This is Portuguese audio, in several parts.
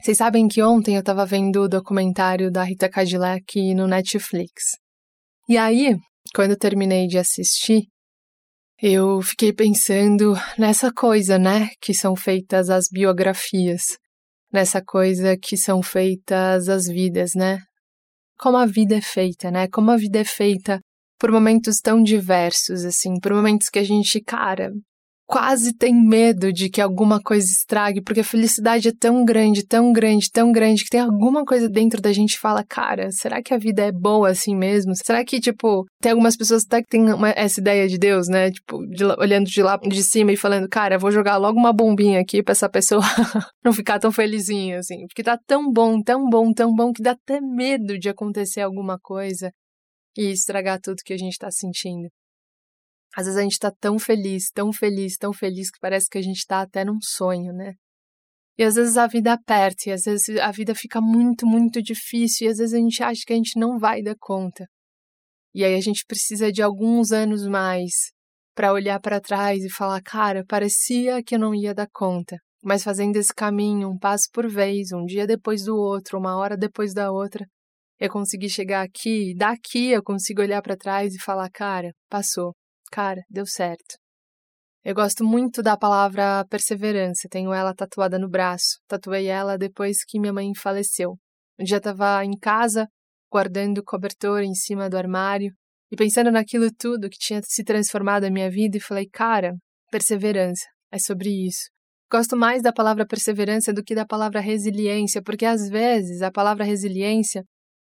Vocês sabem que ontem eu estava vendo o documentário da Rita Cadillac no Netflix. E aí, quando eu terminei de assistir, eu fiquei pensando nessa coisa, né, que são feitas as biografias, nessa coisa que são feitas as vidas, né? Como a vida é feita, né? Como a vida é feita por momentos tão diversos, assim, por momentos que a gente, cara, quase tem medo de que alguma coisa estrague, porque a felicidade é tão grande, tão grande, tão grande, que tem alguma coisa dentro da gente que fala, cara, será que a vida é boa assim mesmo? Será que, tipo, tem algumas pessoas até que têm uma, essa ideia de Deus, né? Tipo, de, olhando de lá de cima e falando, cara, vou jogar logo uma bombinha aqui pra essa pessoa não ficar tão felizinha, assim. Porque tá tão bom, tão bom, tão bom, que dá até medo de acontecer alguma coisa e estragar tudo que a gente tá sentindo. Às vezes a gente está tão feliz, tão feliz, tão feliz que parece que a gente está até num sonho, né? E às vezes a vida aperta, e às vezes a vida fica muito, muito difícil, e às vezes a gente acha que a gente não vai dar conta. E aí a gente precisa de alguns anos mais para olhar para trás e falar: cara, parecia que eu não ia dar conta, mas fazendo esse caminho, um passo por vez, um dia depois do outro, uma hora depois da outra, eu consegui chegar aqui, e daqui eu consigo olhar para trás e falar: cara, passou. Cara, deu certo. Eu gosto muito da palavra perseverança, tenho ela tatuada no braço. Tatuei ela depois que minha mãe faleceu. Um dia estava em casa, guardando o cobertor em cima do armário e pensando naquilo tudo que tinha se transformado na minha vida e falei, cara, perseverança, é sobre isso. Gosto mais da palavra perseverança do que da palavra resiliência, porque às vezes a palavra resiliência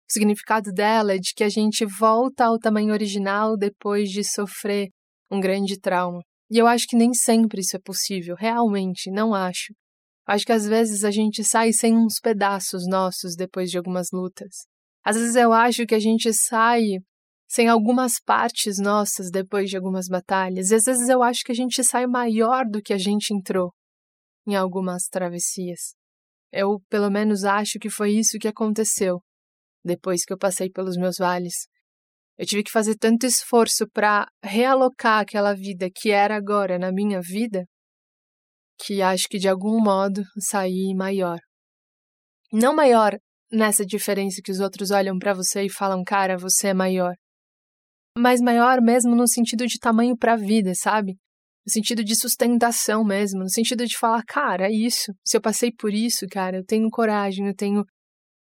o significado dela é de que a gente volta ao tamanho original depois de sofrer um grande trauma. E eu acho que nem sempre isso é possível, realmente, não acho. Acho que às vezes a gente sai sem uns pedaços nossos depois de algumas lutas. Às vezes eu acho que a gente sai sem algumas partes nossas depois de algumas batalhas. E às vezes eu acho que a gente sai maior do que a gente entrou em algumas travessias. Eu, pelo menos, acho que foi isso que aconteceu depois que eu passei pelos meus vales. Eu tive que fazer tanto esforço para realocar aquela vida que era agora na minha vida, que acho que de algum modo saí maior. Não maior nessa diferença que os outros olham para você e falam, cara, você é maior. Mas maior mesmo no sentido de tamanho para a vida, sabe? No sentido de sustentação mesmo, no sentido de falar, cara, é isso. Se eu passei por isso, cara, eu tenho coragem, eu tenho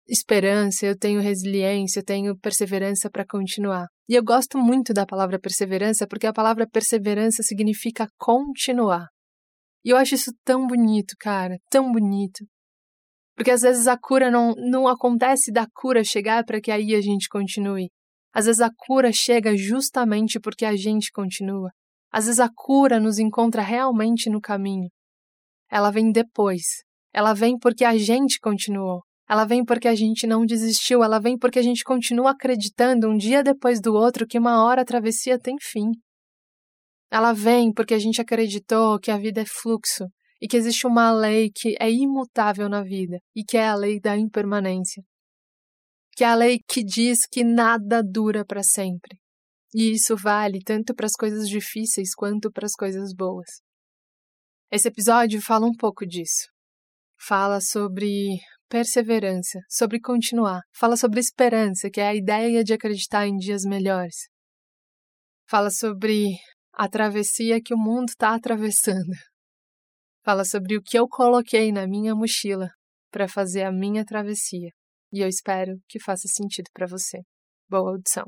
esperança, eu tenho resiliência, eu tenho perseverança para continuar. E eu gosto muito da palavra perseverança porque a palavra perseverança significa continuar. E eu acho isso tão bonito, cara, tão bonito. Porque às vezes a cura não, não acontece da cura chegar para que aí a gente continue. Às vezes a cura chega justamente porque a gente continua. Às vezes a cura nos encontra realmente no caminho. Ela vem depois. Ela vem porque a gente continuou. Ela vem porque a gente não desistiu, ela vem porque a gente continua acreditando um dia depois do outro que uma hora a travessia tem fim. Ela vem porque a gente acreditou que a vida é fluxo e que existe uma lei que é imutável na vida e que é a lei da impermanência. Que é a lei que diz que nada dura para sempre. E isso vale tanto para as coisas difíceis quanto para as coisas boas. Esse episódio fala um pouco disso. Fala sobre perseverança, sobre continuar. Fala sobre esperança, que é a ideia de acreditar em dias melhores. Fala sobre a travessia que o mundo está atravessando. Fala sobre o que eu coloquei na minha mochila para fazer a minha travessia. E eu espero que faça sentido para você. Boa audição.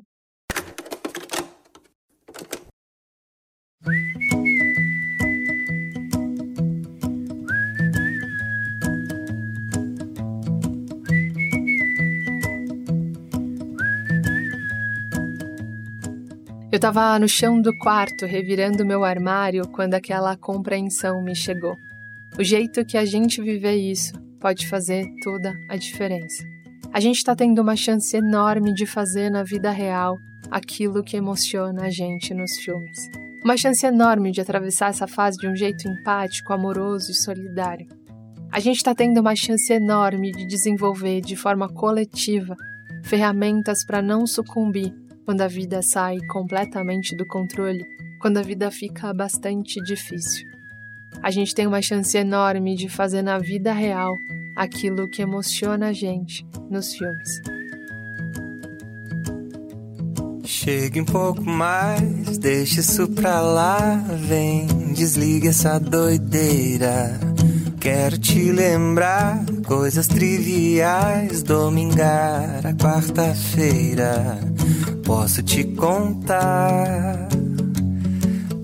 Eu estava no chão do quarto, revirando meu armário, quando aquela compreensão me chegou. O jeito que a gente viver isso pode fazer toda a diferença. A gente está tendo uma chance enorme de fazer na vida real aquilo que emociona a gente nos filmes. Uma chance enorme de atravessar essa fase de um jeito empático, amoroso e solidário. A gente está tendo uma chance enorme de desenvolver de forma coletiva ferramentas para não sucumbir quando a vida sai completamente do controle, quando a vida fica bastante difícil. A gente tem uma chance enorme de fazer na vida real aquilo que emociona a gente nos filmes. Chegue um pouco mais, deixa isso pra lá, vem, desliga essa doideira. Quero te lembrar coisas triviais, domingar a quarta-feira. Posso te contar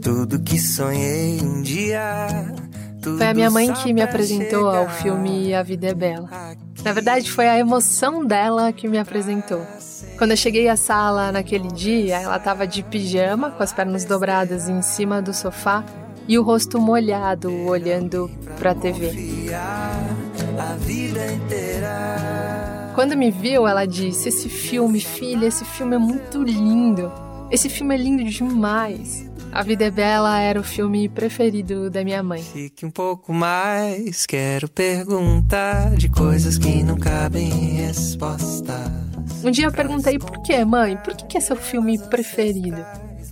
tudo que sonhei um dia. Foi a minha mãe que me apresentou ao filme A Vida é Bela. Na verdade, foi a emoção dela que me apresentou. Quando eu cheguei à sala naquele dia, ela estava de pijama, com as pernas dobradas em cima do sofá e o rosto molhado, olhando para a TV. Quando me viu, ela disse: Esse filme, filha, esse filme é muito lindo. Esse filme é lindo demais. A Vida é Bela era o filme preferido da minha mãe. Fique um pouco mais, quero perguntar de coisas que não cabem em respostas. Um dia eu perguntei por que, mãe? Por que é seu filme preferido?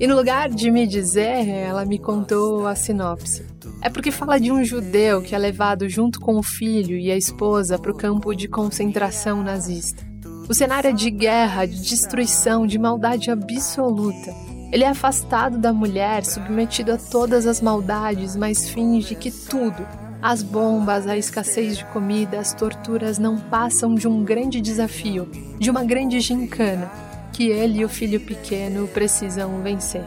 E no lugar de me dizer, ela me contou a sinopse. É porque fala de um judeu que é levado junto com o filho e a esposa para o campo de concentração nazista. O cenário é de guerra, de destruição, de maldade absoluta. Ele é afastado da mulher, submetido a todas as maldades, mas finge que tudo, as bombas, a escassez de comida, as torturas não passam de um grande desafio, de uma grande gincana, que ele e o filho pequeno precisam vencer.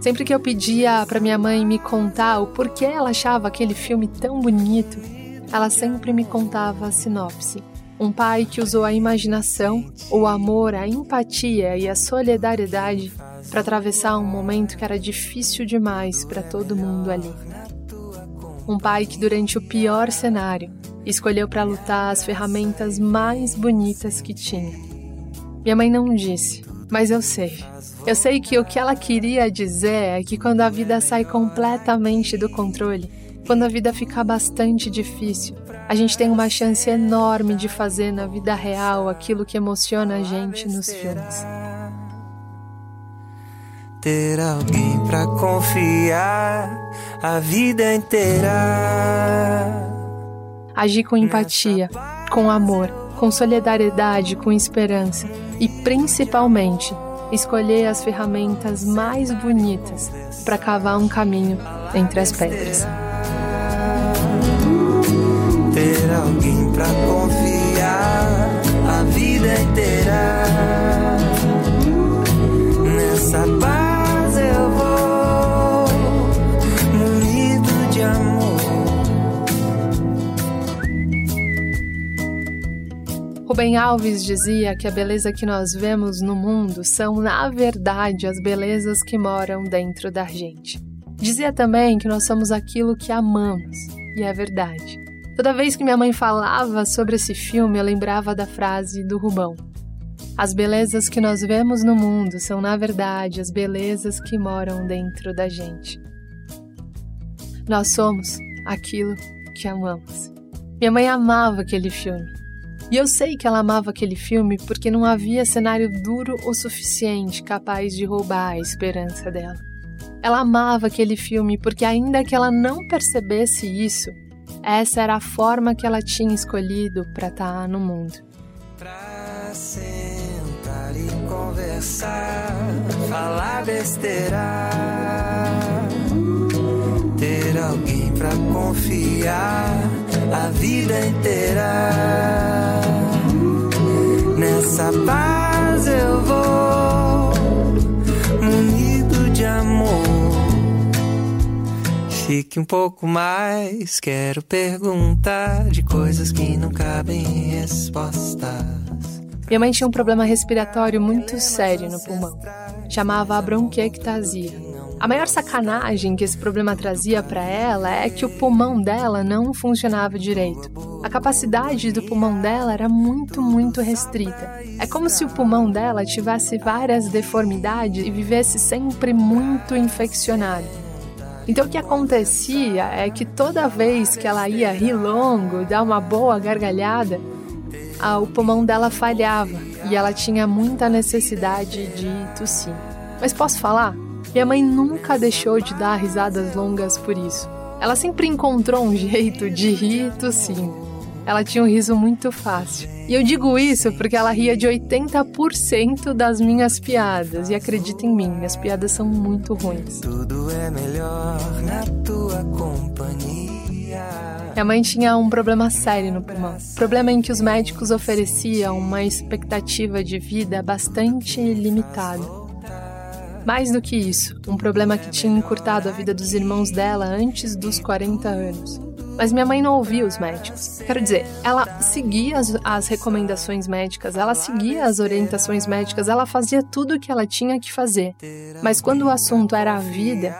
Sempre que eu pedia para minha mãe me contar o porquê ela achava aquele filme tão bonito, ela sempre me contava a sinopse. Um pai que usou a imaginação, o amor, a empatia e a solidariedade para atravessar um momento que era difícil demais para todo mundo ali. Um pai que, durante o pior cenário, escolheu para lutar as ferramentas mais bonitas que tinha. Minha mãe não disse, mas eu sei. Eu sei que o que ela queria dizer é que quando a vida sai completamente do controle, quando a vida fica bastante difícil, a gente tem uma chance enorme de fazer na vida real aquilo que emociona a gente nos filmes. Ter alguém para confiar a vida inteira. Agir com empatia, com amor, com solidariedade, com esperança e principalmente escolher as ferramentas mais bonitas para cavar um caminho entre as pedras Rubem Alves dizia que a beleza que nós vemos no mundo são, na verdade, as belezas que moram dentro da gente. Dizia também que nós somos aquilo que amamos, e é verdade. Toda vez que minha mãe falava sobre esse filme, eu lembrava da frase do Rubão. As belezas que nós vemos no mundo são, na verdade, as belezas que moram dentro da gente. Nós somos aquilo que amamos. Minha mãe amava aquele filme. E eu sei que ela amava aquele filme porque não havia cenário duro o suficiente capaz de roubar a esperança dela. Ela amava aquele filme porque, ainda que ela não percebesse isso, essa era a forma que ela tinha escolhido para estar tá no mundo. Pra sentar e conversar, falar besteira, ter alguém confiar a vida inteira. Nessa paz eu vou, munido de amor. Fique um pouco mais, quero perguntar de coisas que não cabem em respostas. Minha mãe tinha um problema respiratório muito sério no pulmão. Chamava a bronquiectasia. A maior sacanagem que esse problema trazia para ela é que o pulmão dela não funcionava direito. A capacidade do pulmão dela era muito, muito restrita. É como se o pulmão dela tivesse várias deformidades e vivesse sempre muito infeccionado. Então o que acontecia é que toda vez que ela ia rir longo, dar uma boa gargalhada, o pulmão dela falhava e ela tinha muita necessidade de tossir. Mas posso falar? Minha mãe nunca deixou de dar risadas longas por isso. Ela sempre encontrou um jeito de rir tossindo. Ela tinha um riso muito fácil. E eu digo isso porque ela ria de 80% das minhas piadas. E acredita em mim, minhas piadas são muito ruins. Tudo é melhor na tua companhia. Minha mãe tinha um problema sério no pulmão. Problema em que os médicos ofereciam uma expectativa de vida bastante limitada. Mais do que isso, um problema que tinha encurtado a vida dos irmãos dela antes dos 40 anos. Mas minha mãe não ouvia os médicos. Quero dizer, ela seguia as, as, recomendações médicas, ela seguia as orientações médicas, ela fazia tudo o que ela tinha que fazer. Mas quando o assunto era a vida,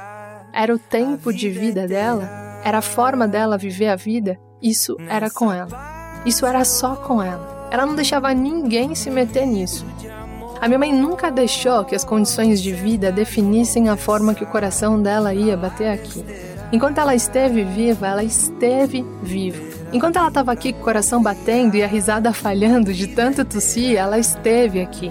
era o tempo de vida dela, era a forma dela viver a vida, isso era com ela. Isso era só com ela. Ela não deixava ninguém se meter nisso. A minha mãe nunca deixou que as condições de vida definissem a forma que o coração dela ia bater aqui. Enquanto ela esteve viva, ela esteve viva. Enquanto ela estava aqui com o coração batendo e a risada falhando de tanto tossir, ela esteve aqui.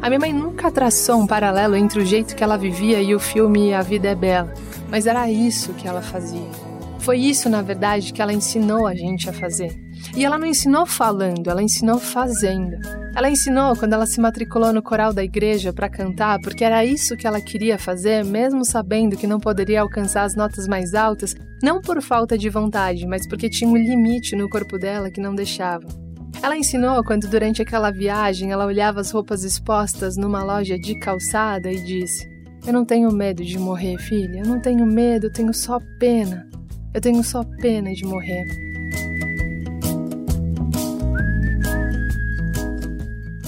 A minha mãe nunca traçou um paralelo entre o jeito que ela vivia e o filme A Vida é Bela, mas era isso que ela fazia. Foi isso, na verdade, que ela ensinou a gente a fazer. E ela não ensinou falando, ela ensinou fazendo. Ela ensinou quando ela se matriculou no coral da igreja para cantar, porque era isso que ela queria fazer, mesmo sabendo que não poderia alcançar as notas mais altas, não por falta de vontade, mas porque tinha um limite no corpo dela que não deixava. Ela ensinou quando, durante aquela viagem, ela olhava as roupas expostas numa loja de calçada e disse: Eu não tenho medo de morrer, filha. Eu não tenho medo, eu tenho só pena. Eu tenho só pena de morrer.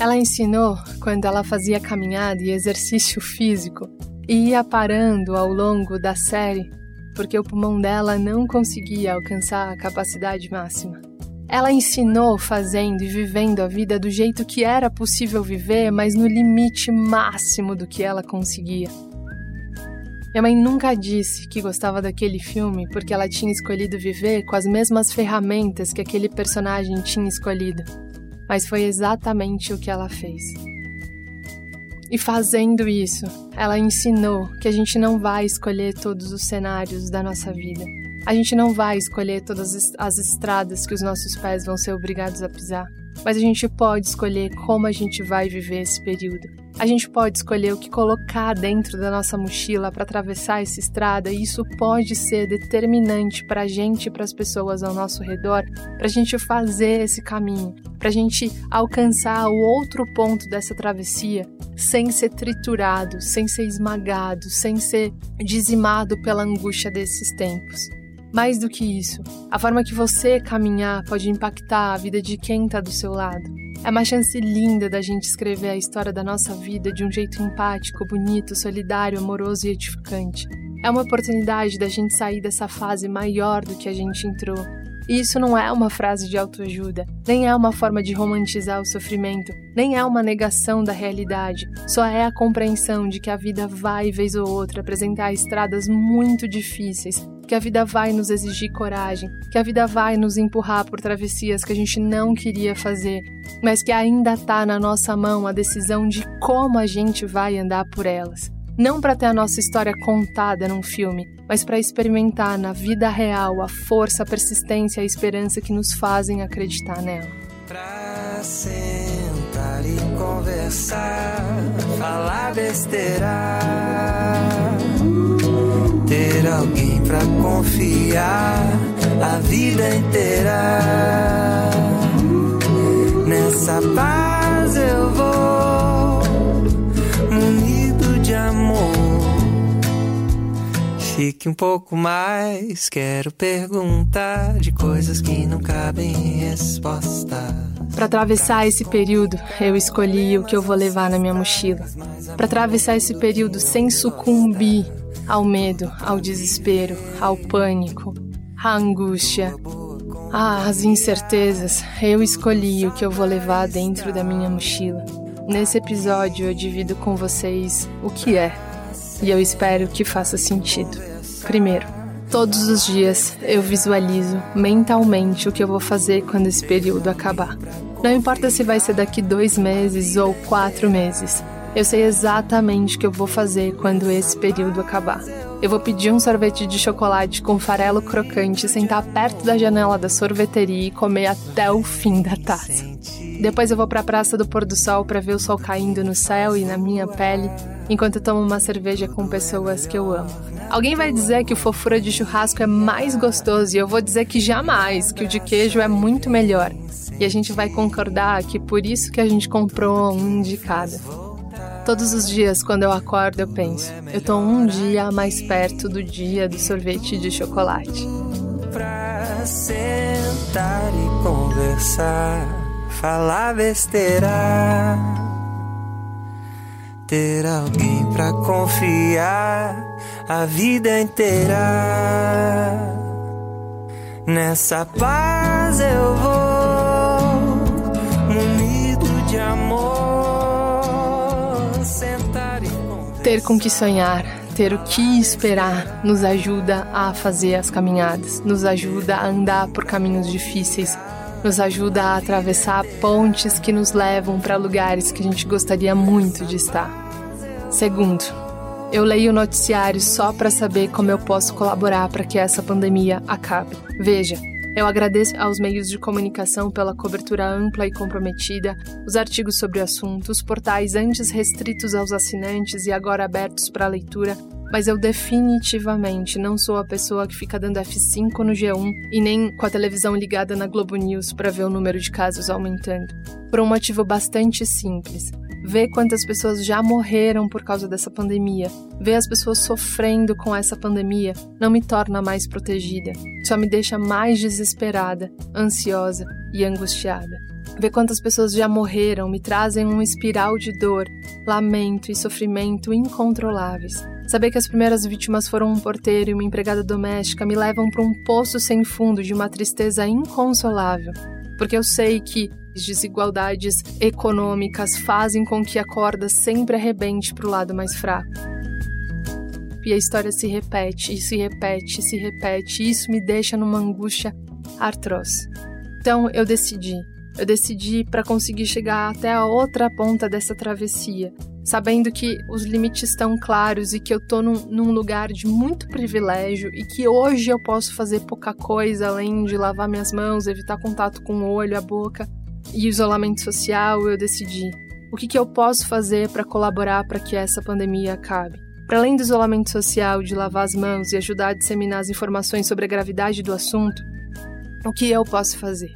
Ela ensinou quando ela fazia caminhada e exercício físico e ia parando ao longo da série porque o pulmão dela não conseguia alcançar a capacidade máxima. Ela ensinou fazendo e vivendo a vida do jeito que era possível viver, mas no limite máximo do que ela conseguia. Minha mãe nunca disse que gostava daquele filme porque ela tinha escolhido viver com as mesmas ferramentas que aquele personagem tinha escolhido mas foi exatamente o que ela fez. E fazendo isso, ela ensinou que a gente não vai escolher todos os cenários da nossa vida. A gente não vai escolher todas as estradas que os nossos pés vão ser obrigados a pisar mas a gente pode escolher como a gente vai viver esse período. A gente pode escolher o que colocar dentro da nossa mochila para atravessar essa estrada, e isso pode ser determinante para a gente e para as pessoas ao nosso redor, para a gente fazer esse caminho, para a gente alcançar o outro ponto dessa travessia sem ser triturado, sem ser esmagado, sem ser dizimado pela angústia desses tempos. Mais do que isso, a forma que você caminhar pode impactar a vida de quem está do seu lado. É uma chance linda da gente escrever a história da nossa vida de um jeito empático, bonito, solidário, amoroso e edificante. É uma oportunidade da gente sair dessa fase maior do que a gente entrou. E isso não é uma frase de autoajuda, nem é uma forma de romantizar o sofrimento, nem é uma negação da realidade. Só é a compreensão de que a vida vai, vez ou outra, apresentar estradas muito difíceis que a vida vai nos exigir coragem, que a vida vai nos empurrar por travessias que a gente não queria fazer, mas que ainda está na nossa mão a decisão de como a gente vai andar por elas. Não para ter a nossa história contada num filme, mas para experimentar na vida real a força, a persistência e a esperança que nos fazem acreditar nela. Pra sentar e conversar, falar besteira ter alguém pra confiar a vida inteira. Nessa paz eu vou, munido de amor. Fique um pouco mais, quero perguntar de coisas que não cabem em respostas. Para atravessar esse período, eu escolhi o que eu vou levar na minha mochila. Para atravessar esse período sem sucumbir ao medo, ao desespero, ao pânico, à angústia, às incertezas, eu escolhi o que eu vou levar dentro da minha mochila. Nesse episódio, eu divido com vocês o que é, e eu espero que faça sentido. Primeiro, todos os dias eu visualizo mentalmente o que eu vou fazer quando esse período acabar. Não importa se vai ser daqui dois meses ou quatro meses, eu sei exatamente o que eu vou fazer quando esse período acabar. Eu vou pedir um sorvete de chocolate com farelo crocante, sentar perto da janela da sorveteria e comer até o fim da taça. Depois eu vou para a Praça do Pôr do Sol para ver o sol caindo no céu e na minha pele, enquanto eu tomo uma cerveja com pessoas que eu amo. Alguém vai dizer que o fofura de churrasco é mais gostoso e eu vou dizer que jamais, que o de queijo é muito melhor. E a gente vai concordar que por isso que a gente comprou um de cada. Todos os dias, quando eu acordo, eu penso: eu tô um dia mais perto do dia do sorvete de chocolate. Pra sentar e conversar, falar besteira. Ter alguém pra confiar a vida inteira. Nessa paz eu vou, munido de amor. Ter com que sonhar, ter o que esperar, nos ajuda a fazer as caminhadas, nos ajuda a andar por caminhos difíceis, nos ajuda a atravessar pontes que nos levam para lugares que a gente gostaria muito de estar. Segundo, eu leio o noticiário só para saber como eu posso colaborar para que essa pandemia acabe. Veja, eu agradeço aos meios de comunicação pela cobertura ampla e comprometida, os artigos sobre o assunto, os portais antes restritos aos assinantes e agora abertos para leitura, mas eu definitivamente não sou a pessoa que fica dando F5 no G1 e nem com a televisão ligada na Globo News para ver o número de casos aumentando. Por um motivo bastante simples ver quantas pessoas já morreram por causa dessa pandemia, ver as pessoas sofrendo com essa pandemia, não me torna mais protegida, só me deixa mais desesperada, ansiosa e angustiada. Ver quantas pessoas já morreram me trazem uma espiral de dor, lamento e sofrimento incontroláveis. Saber que as primeiras vítimas foram um porteiro e uma empregada doméstica me levam para um poço sem fundo de uma tristeza inconsolável, porque eu sei que desigualdades econômicas fazem com que a corda sempre arrebente para o lado mais fraco. E a história se repete, e se repete, e se repete, e isso me deixa numa angústia atroz. Então eu decidi. Eu decidi para conseguir chegar até a outra ponta dessa travessia, sabendo que os limites estão claros e que eu tô num, num, lugar de muito privilégio e que hoje eu posso fazer pouca coisa além de lavar minhas mãos, evitar contato com o olho, a boca e isolamento social, eu decidi o que, que eu posso fazer para colaborar para que essa pandemia acabe. Para além do isolamento social, de lavar as mãos e ajudar a disseminar as informações sobre a gravidade do assunto, o que eu posso fazer?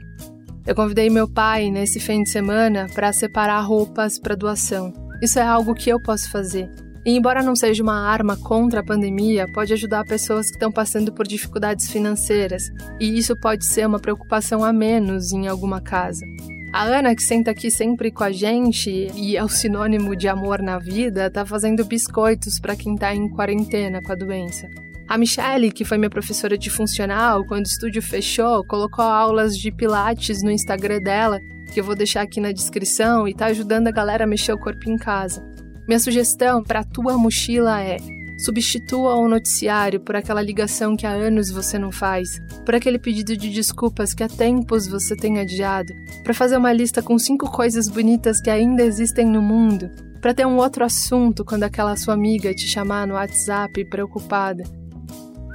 Eu convidei meu pai nesse fim de semana para separar roupas para doação. Isso é algo que eu posso fazer. E embora não seja uma arma contra a pandemia, pode ajudar pessoas que estão passando por dificuldades financeiras, e isso pode ser uma preocupação a menos em alguma casa. A Ana, que senta aqui sempre com a gente e é o sinônimo de amor na vida, tá fazendo biscoitos para quem tá em quarentena com a doença. A Michelle, que foi minha professora de funcional, quando o estúdio fechou, colocou aulas de pilates no Instagram dela, que eu vou deixar aqui na descrição, e tá ajudando a galera a mexer o corpo em casa. Minha sugestão para tua mochila é: Substitua o noticiário por aquela ligação que há anos você não faz, por aquele pedido de desculpas que há tempos você tem adiado, para fazer uma lista com cinco coisas bonitas que ainda existem no mundo, para ter um outro assunto quando aquela sua amiga te chamar no WhatsApp preocupada.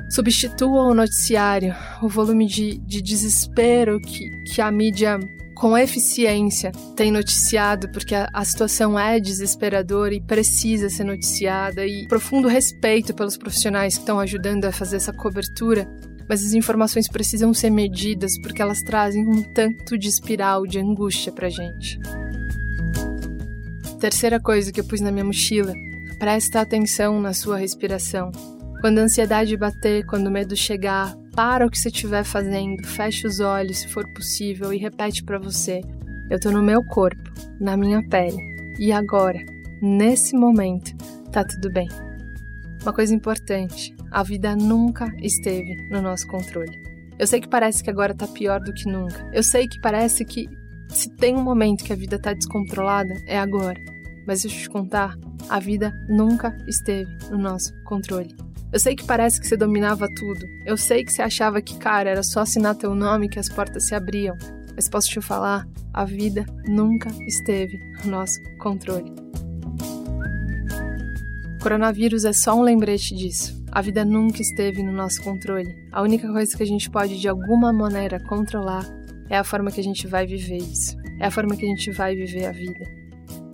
Substitua o noticiário, o volume de, de desespero que, que a mídia com eficiência tem noticiado, porque a, a, situação é desesperadora e precisa ser noticiada, e profundo respeito pelos profissionais que estão ajudando a fazer essa cobertura, mas as informações precisam ser medidas porque elas trazem um tanto de espiral de angústia pra gente. Terceira coisa que eu pus na minha mochila: presta atenção na sua respiração. Quando a ansiedade bater, quando o medo chegar, para o que você estiver fazendo, feche os olhos se for possível e repete para você: Eu tô no meu corpo, na minha pele. E agora, nesse momento, tá tudo bem. Uma coisa importante: a vida nunca esteve no nosso controle. Eu sei que parece que agora tá pior do que nunca. Eu sei que parece que se tem um momento que a vida tá descontrolada, é agora. Mas deixa eu te contar, a vida nunca esteve no nosso controle. Eu sei que parece que você dominava tudo. Eu sei que você achava que, cara, era só assinar teu nome que as portas se abriam. Mas posso te falar, a vida nunca esteve no nosso controle. Coronavírus é só um lembrete disso. A vida nunca esteve no nosso controle. A única coisa que a gente pode de alguma maneira controlar é a forma que a gente vai viver isso. É a forma que a gente vai viver a vida.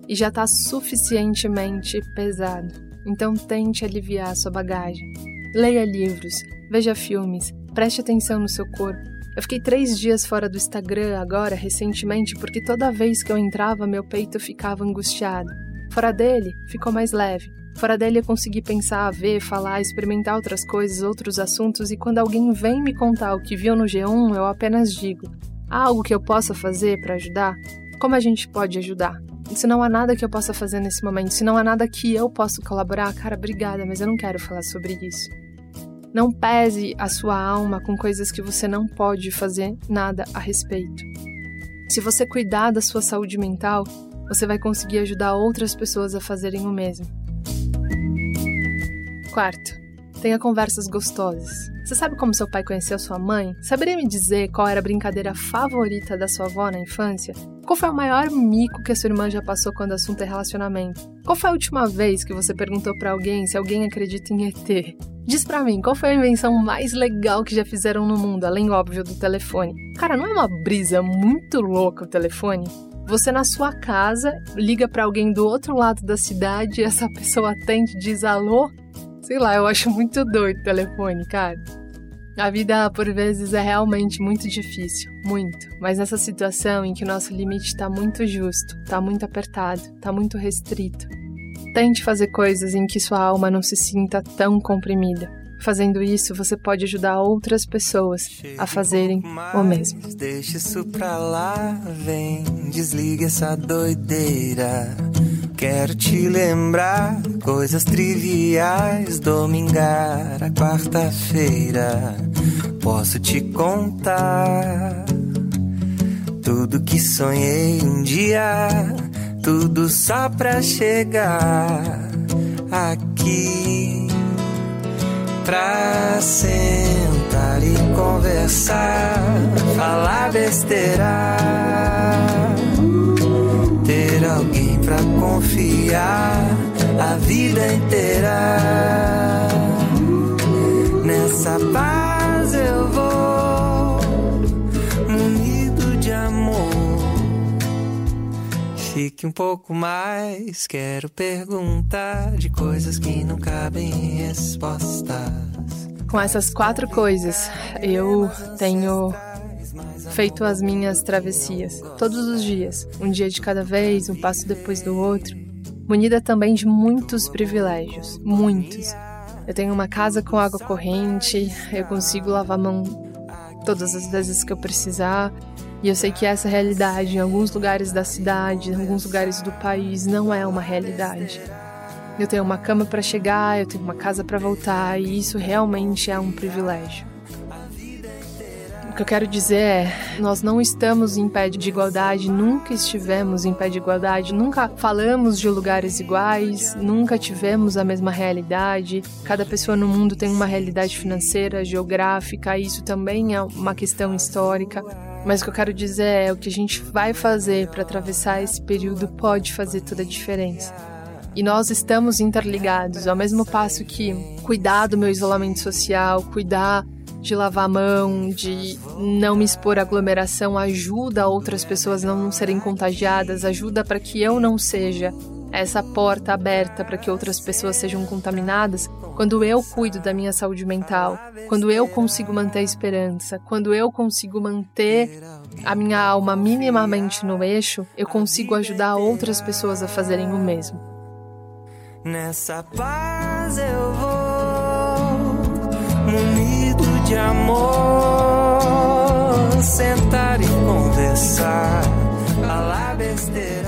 E já está suficientemente pesado. Então tente aliviar sua bagagem. Leia livros, veja filmes, preste atenção no seu corpo. Eu fiquei três dias fora do Instagram agora, recentemente, porque toda vez que eu entrava, meu peito ficava angustiado. Fora dele, ficou mais leve. Fora dele eu consegui pensar, ver, falar, experimentar outras coisas, outros assuntos, e quando alguém vem me contar o que viu no G1, eu apenas digo: há algo que eu possa fazer para ajudar? Como a gente pode ajudar? Se não há nada que eu possa fazer nesse momento, se não há nada que eu possa colaborar, cara, obrigada, mas eu não quero falar sobre isso. Não pese a sua alma com coisas que você não pode fazer nada a respeito. Se você cuidar da sua saúde mental, você vai conseguir ajudar outras pessoas a fazerem o mesmo. Quarto, tenha conversas gostosas. Você sabe como seu pai conheceu sua mãe? Saberia me dizer qual era a brincadeira favorita da sua avó na infância? Qual foi o maior mico que a sua irmã já passou quando o assunto é relacionamento? Qual foi a última vez que você perguntou para alguém se alguém acredita em ET? Diz pra mim, qual foi a invenção mais legal que já fizeram no mundo, além, óbvio, do telefone? Cara, não é uma brisa muito louca o telefone? Você na sua casa liga para alguém do outro lado da cidade, essa pessoa atende e diz alô Sei lá, eu acho muito doido o telefone, cara. A vida, por vezes, é realmente muito difícil, muito. Mas nessa situação em que o nosso limite está muito justo, está muito apertado, está muito restrito, tente fazer coisas em que sua alma não se sinta tão comprimida. Fazendo isso, você pode ajudar outras pessoas a fazerem o mesmo. Deixa isso pra lá, vem, desliga essa doideira. Quero te lembrar coisas triviais, domingar a quarta-feira. Posso te contar tudo que sonhei um dia, tudo só pra chegar aqui pra sentar e conversar, falar besteira, ter alguém pra confiar a vida inteira. Nessa paz Fique um pouco mais, quero perguntar de coisas que não cabem em respostas. Com essas quatro coisas, eu tenho feito as minhas travessias todos os dias, um dia de cada vez, um passo depois do outro, munida também de muitos privilégios, muitos. Eu tenho uma casa com água corrente, eu consigo lavar a mão todas as vezes que eu precisar. E eu sei que essa realidade em alguns lugares da cidade, em alguns lugares do país, não é uma realidade. Eu tenho uma cama para chegar, eu tenho uma casa para voltar, e isso realmente é um privilégio. O que eu quero dizer é, nós não estamos em pé de igualdade, nunca estivemos em pé de igualdade, nunca falamos de lugares iguais, nunca tivemos a mesma realidade. Cada pessoa no mundo tem uma realidade financeira, geográfica, e isso também é uma questão histórica. Mas o que eu quero dizer é o que a gente vai fazer para atravessar esse período pode fazer toda a diferença. E nós estamos interligados, ao mesmo passo que cuidar do meu isolamento social, cuidar de lavar a mão, de não me expor à aglomeração, ajuda outras pessoas a não serem contagiadas, ajuda para que eu não seja essa porta aberta para que outras pessoas sejam contaminadas. Quando eu cuido da minha saúde mental, quando eu consigo manter a esperança, quando eu consigo manter a minha alma minimamente no eixo, eu consigo ajudar outras pessoas a fazerem o mesmo. Nessa paz eu vou, munido de amor, sentar e conversar. falar besteira.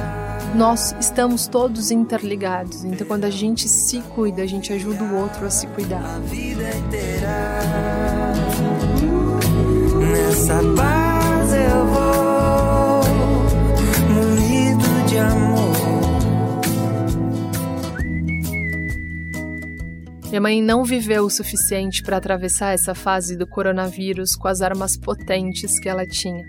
Nós estamos todos interligados, então quando a gente se cuida, a gente ajuda o outro a se cuidar. A vida inteira. Nessa paz eu vou, munido de amor. Minha mãe não viveu o suficiente para atravessar essa fase do coronavírus com as armas potentes que ela tinha.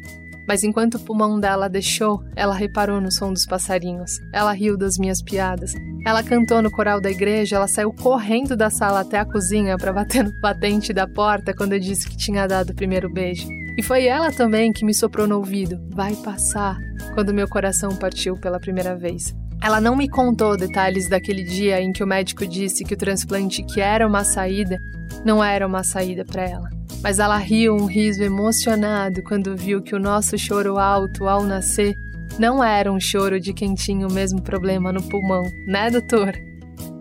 Mas enquanto o pulmão dela deixou, ela reparou no som dos passarinhos. Ela riu das minhas piadas. Ela cantou no coral da igreja, ela saiu correndo da sala até a cozinha para bater no batente da porta quando eu disse que tinha dado o primeiro beijo. E foi ela também que me soprou no ouvido: vai passar, quando meu coração partiu pela primeira vez. Ela não me contou detalhes daquele dia em que o médico disse que o transplante, que era uma saída, não era uma saída para ela. Mas ela riu um riso emocionado quando viu que o nosso choro alto ao nascer não era um choro de quem tinha o mesmo problema no pulmão, né, doutor?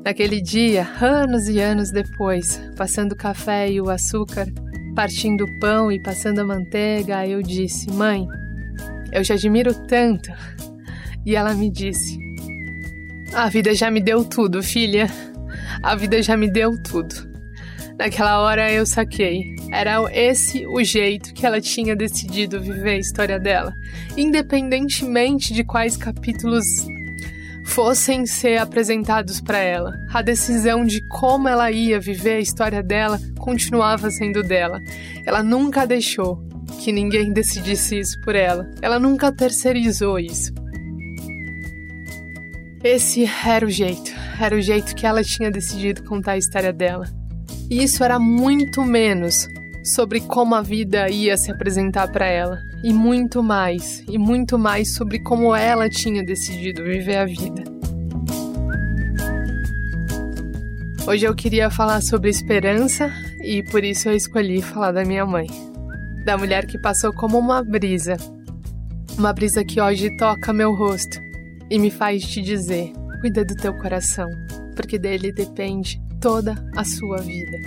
Naquele dia, anos e anos depois, passando o café e o açúcar, partindo o pão e passando a manteiga, eu disse: Mãe, eu te admiro tanto. E ela me disse: A vida já me deu tudo, filha. A vida já me deu tudo. Naquela hora eu saquei. Era esse o jeito que ela tinha decidido viver a história dela, independentemente de quais capítulos fossem ser apresentados para ela. A decisão de como ela ia viver a história dela continuava sendo dela. Ela nunca deixou que ninguém decidisse isso por ela. Ela nunca terceirizou isso. Esse era o jeito, era o jeito que ela tinha decidido contar a história dela. E isso era muito menos sobre como a vida ia se apresentar para ela, e muito mais, e muito mais sobre como ela tinha decidido viver a vida. Hoje eu queria falar sobre esperança e por isso eu escolhi falar da minha mãe, da mulher que passou como uma brisa, uma brisa que hoje toca meu rosto e me faz te dizer: cuida do teu coração, porque dele depende toda a sua vida.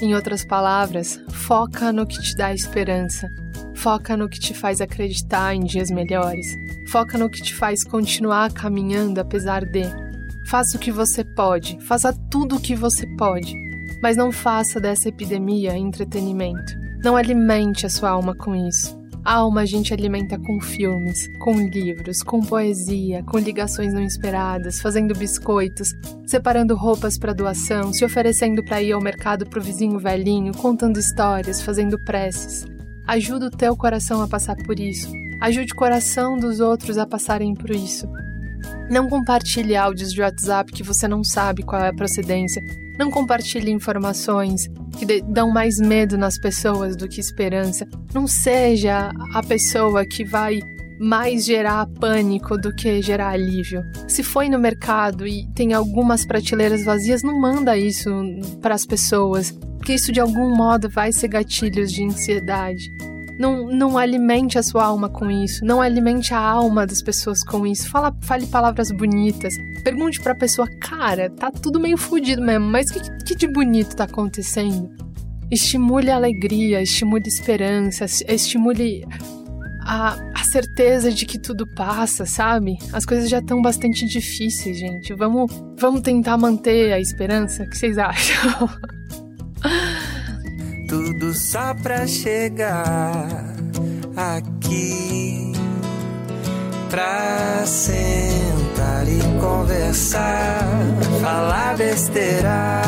Em outras palavras, foca no que te dá esperança, foca no que te faz acreditar em dias melhores, foca no que te faz continuar caminhando apesar de. Faça o que você pode, faça tudo o que você pode, mas não faça dessa epidemia entretenimento. Não alimente a sua alma com isso. Alma a gente alimenta com filmes, com livros, com poesia, com ligações não esperadas, fazendo biscoitos, separando roupas para doação, se oferecendo para ir ao mercado pro vizinho velhinho, contando histórias, fazendo preces. Ajuda o teu coração a passar por isso. Ajude o coração dos outros a passarem por isso. Não compartilhe áudios de WhatsApp que você não sabe qual é a procedência. Não compartilhe informações que dão mais medo nas pessoas do que esperança. Não seja a pessoa que vai mais gerar pânico do que gerar alívio. Se foi no mercado e tem algumas prateleiras vazias, não manda isso para as pessoas, porque isso de algum modo vai ser gatilhos de ansiedade. Não, não alimente a sua alma com isso. Não alimente a alma das pessoas com isso. Fala, fale palavras bonitas. Pergunte pra pessoa, cara, tá tudo meio fodido mesmo, mas o que, que de bonito tá acontecendo? Estimule a alegria, estimule a esperança, estimule a, a, certeza de que tudo passa, sabe? As coisas já estão bastante difíceis, gente. Vamos, vamos tentar manter a esperança? O que vocês acham? tudo só pra chegar aqui pra sentar e conversar, falar besteira,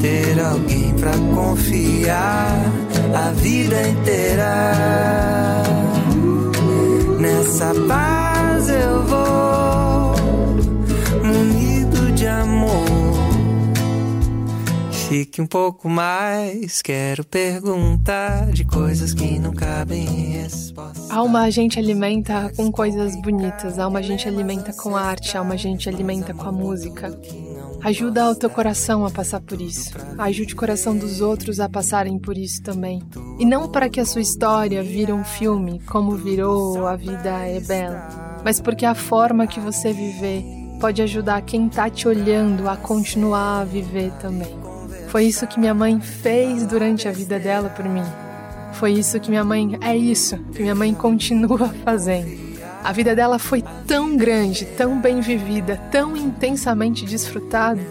ter alguém pra confiar a vida inteira. Nessa paz eu vou, Fique um pouco mais, quero perguntar de coisas que não cabem em resposta. Alma a gente alimenta com coisas bonitas, alma a gente alimenta com arte, alma a gente alimenta com a música. Ajuda o teu coração a passar por isso. Ajude o coração dos outros a passarem por isso também. E não para que a sua história vire um filme, como virou A Vida é Bela, mas porque a forma que você viver pode ajudar quem tá te olhando a continuar a viver também. Foi isso que minha mãe fez durante a vida dela por mim. Foi isso que minha mãe, é isso que minha mãe continua fazendo. A vida dela foi tão grande, tão bem vivida, tão intensamente desfrutada,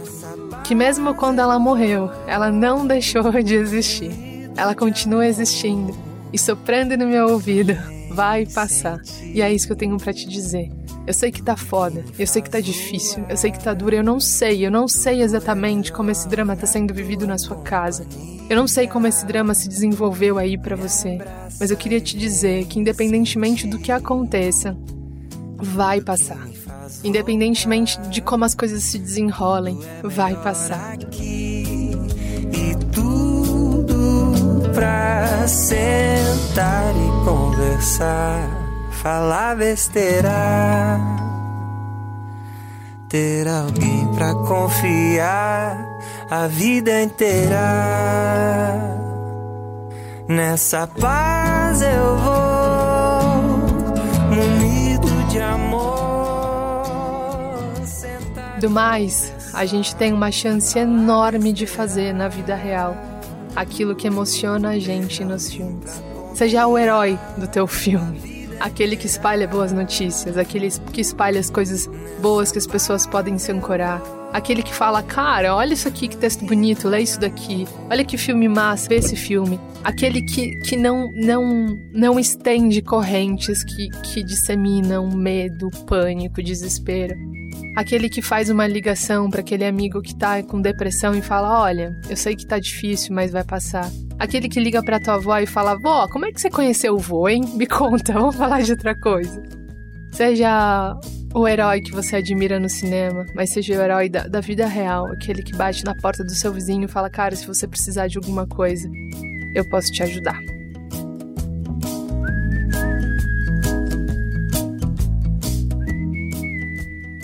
que mesmo quando ela morreu, ela não deixou de existir. Ela continua existindo e soprando no meu ouvido. Vai passar. E é isso que eu tenho para te dizer. Eu sei que tá foda, eu sei que tá difícil, eu sei que tá duro, eu não sei, eu não sei exatamente como esse drama tá sendo vivido na sua casa. Eu não sei como esse drama se desenvolveu aí para você, mas eu queria te dizer que independentemente do que aconteça, vai passar. Independentemente de como as coisas se desenrolem, vai passar. E tudo pra sentar e conversar falar besteira. Ter alguém pra confiar a vida inteira. Nessa paz eu vou, munido de amor. Do mais, a gente tem uma chance enorme de fazer na vida real aquilo que emociona a gente nos filmes. Seja o herói do teu filme aquele que espalha boas notícias, aquele que espalha as coisas boas que as pessoas podem se ancorar. Aquele que fala, cara, olha isso aqui, que texto bonito, lê isso daqui. Olha que filme massa, vê esse filme. Aquele que, que não, não, não estende correntes que, que disseminam medo, pânico, desespero. Aquele que faz uma ligação para aquele amigo que tá com depressão e fala: Olha, eu sei que tá difícil, mas vai passar. Aquele que liga pra tua avó e fala: Vó, como é que você conheceu o vô, hein? Me conta, vamos falar de outra coisa. Seja o herói que você admira no cinema, mas seja o herói da, da vida real, aquele que bate na porta do seu vizinho e fala: Cara, se você precisar de alguma coisa, eu posso te ajudar.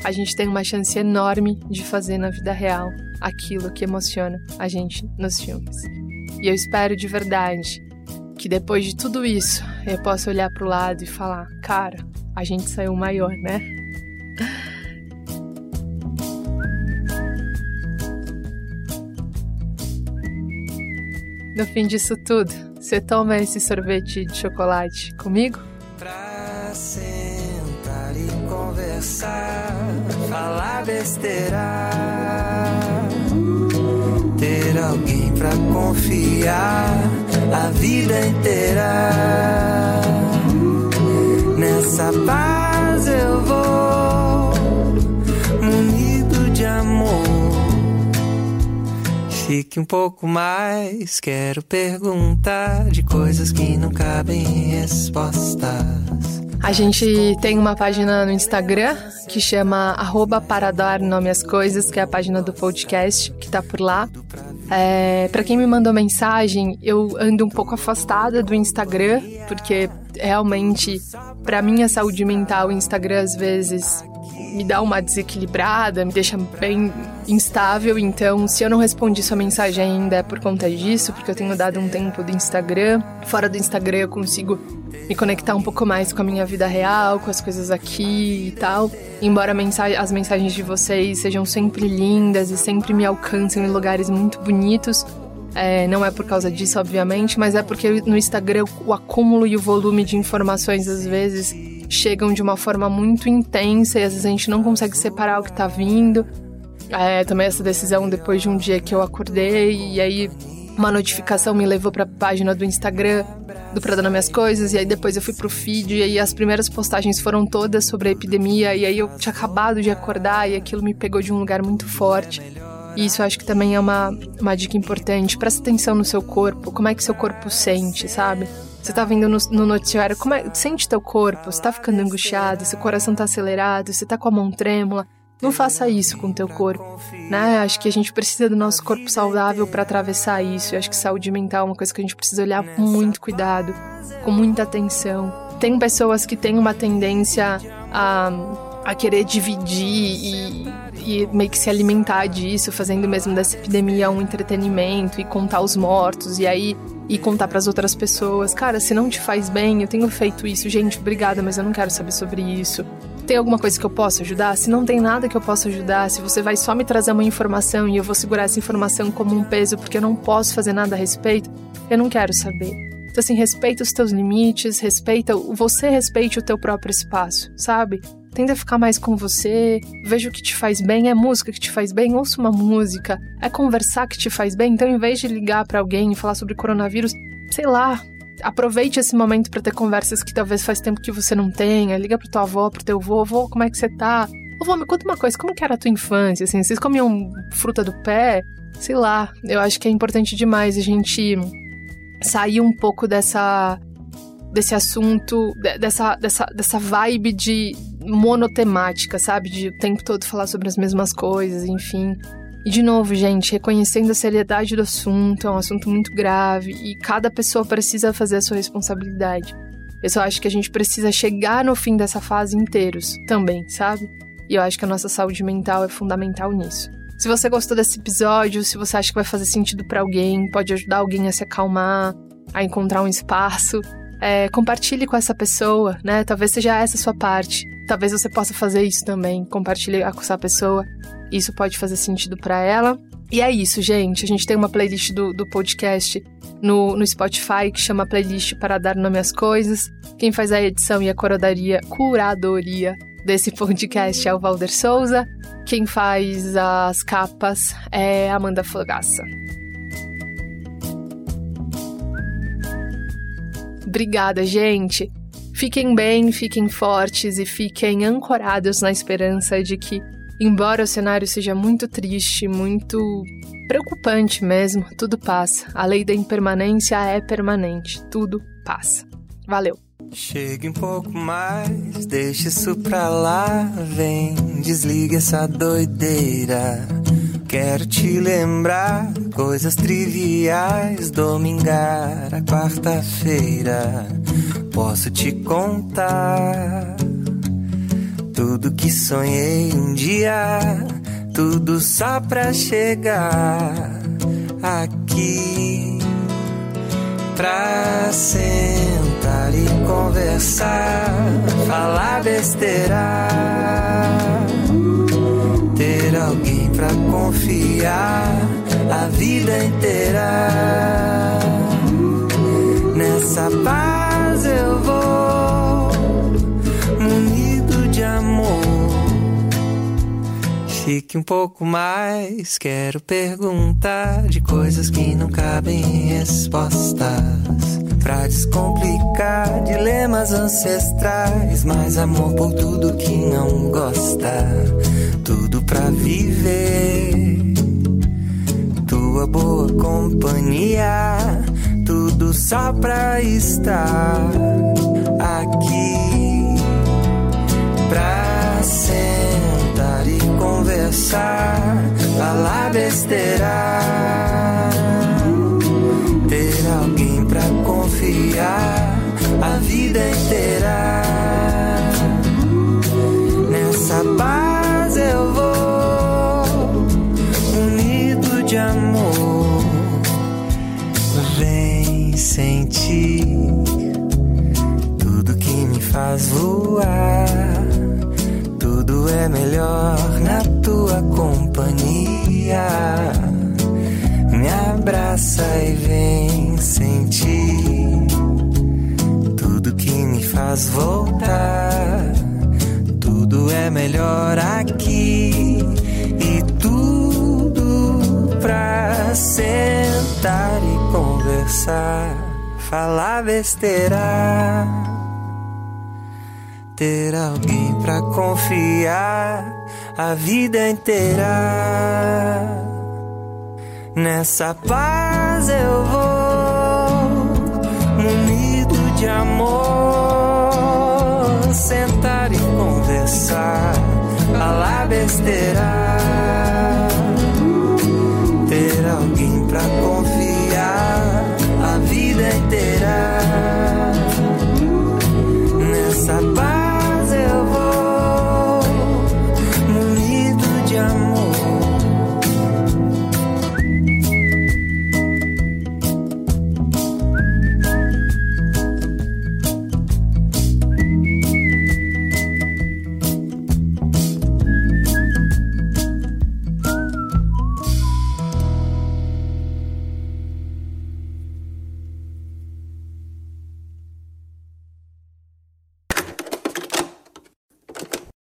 A gente tem uma chance enorme de fazer na vida real aquilo que emociona a gente nos filmes. E eu espero de verdade que depois de tudo isso eu possa olhar para o lado e falar: cara, a gente saiu maior, né? No fim disso tudo, você toma esse sorvete de chocolate comigo? Pra sentar conversar falar besteira. Ter alguém pra confiar a vida inteira. Nessa paz eu vou, munido de amor. Fique um pouco mais, quero perguntar de coisas que não cabem em respostas. A gente tem uma página no Instagram que chama arroba para dar nome às coisas, que é a página do podcast que tá por lá. É, para quem me mandou mensagem, eu ando um pouco afastada do Instagram, porque realmente, para minha saúde mental, o Instagram às vezes me dá uma desequilibrada, me deixa bem instável. Então, se eu não respondi sua mensagem ainda é por conta disso, porque eu tenho dado um tempo do Instagram. Fora do Instagram eu consigo me conectar um pouco mais com a minha vida real, com as coisas aqui e tal. Embora as mensagens de vocês sejam sempre lindas e sempre me alcancem em lugares muito bonitos, é, não é por causa disso, obviamente, mas é porque no Instagram o acúmulo e o volume de informações às vezes chegam de uma forma muito intensa e às vezes a gente não consegue separar o que tá vindo. É, essa decisão depois de um dia que eu acordei e aí uma notificação me levou para a página do Instagram do Pra Dar Minhas Coisas, e aí depois eu fui pro feed, e aí as primeiras postagens foram todas sobre a epidemia, e aí eu tinha acabado de acordar, e aquilo me pegou de um lugar muito forte. E isso eu acho que também é uma, uma dica importante. Presta atenção no seu corpo, como é que seu corpo sente, sabe? Você tá vendo no, no noticiário, como é, sente teu corpo, você tá ficando angustiado, seu coração tá acelerado, você tá com a mão trêmula. Não faça isso com o teu corpo, né? Acho que a gente precisa do nosso corpo saudável para atravessar isso. Eu acho que saúde mental é uma coisa que a gente precisa olhar com muito cuidado, com muita atenção. Tem pessoas que têm uma tendência a, a querer dividir e, e meio que se alimentar disso, fazendo mesmo dessa epidemia um entretenimento e contar os mortos e aí e contar para as outras pessoas, cara, se não te faz bem, eu tenho feito isso, gente, obrigada, mas eu não quero saber sobre isso. Tem alguma coisa que eu possa ajudar? Se não tem nada que eu possa ajudar, se você vai só me trazer uma informação e eu vou segurar essa informação como um peso porque eu não posso fazer nada a respeito, eu não quero saber. Então, assim, respeita os teus limites, respeita, você respeite o teu próprio espaço, sabe? Tenda a ficar mais com você, veja o que te faz bem, é música que te faz bem, ouça uma música, é conversar que te faz bem. Então, em vez de ligar para alguém e falar sobre coronavírus, sei lá, aproveite esse momento para ter conversas que talvez faz tempo que você não tenha. Liga para tua avó, pro teu avô, avô, como é que você tá? Ô, vô, me conta uma coisa, como que era a tua infância, assim? Vocês comiam fruta do pé? Sei lá, eu acho que é importante demais a gente sair um pouco dessa desse assunto, dessa, dessa, dessa vibe de monotemática, sabe? De o tempo todo falar sobre as mesmas coisas, enfim. E de novo, gente, reconhecendo a seriedade do assunto, é um assunto muito grave e cada pessoa precisa fazer a sua responsabilidade. Eu só acho que a gente precisa chegar no fim dessa fase inteiros também, sabe? E eu acho que a nossa saúde mental é fundamental nisso. Se você gostou desse episódio, se você acha que vai fazer sentido para alguém, pode ajudar alguém a se acalmar, a encontrar um espaço, é, compartilhe com essa pessoa, né? Talvez seja essa a sua parte. Talvez você possa fazer isso também, compartilhar com essa pessoa. Isso pode fazer sentido para ela. E é isso, gente. A gente tem uma playlist do, do podcast no, no Spotify que chama Playlist para dar nome às coisas. Quem faz a edição e a curadoria, curadoria desse podcast é o Valder Souza. Quem faz as capas é Amanda Fogaça. Obrigada, gente. Fiquem bem, fiquem fortes e fiquem ancorados na esperança de que, embora o cenário seja muito triste, muito preocupante mesmo, tudo passa. A lei da impermanência é permanente, tudo passa. Valeu! Chegue um pouco mais, deixa isso pra lá, vem, desliga essa doideira. Quero te lembrar coisas triviais, domingar a quarta-feira. Posso te contar tudo que sonhei um dia, tudo só pra chegar aqui. Pra sentar e conversar, falar besteira, ter alguém pra confiar a vida inteira. Nessa paz eu vou, Fique um pouco mais, quero perguntar de coisas que não cabem em respostas. Pra descomplicar dilemas ancestrais, mais amor por tudo que não gosta tudo pra viver. Tua boa companhia, tudo só pra estar aqui. Pra sentar e conversar, falar besteira. Ter alguém pra confiar a vida inteira. Nessa barra eu vou, unido de amor. Vem sentir tudo que me faz voar. Tudo é melhor na tua companhia. Me abraça e vem sentir tudo que me faz voltar tudo é melhor aqui e tudo pra sentar e conversar, falar besteira, ter alguém pra confiar a vida inteira. Nessa paz eu vou, munido de amor, sentar e conversar, falar besteira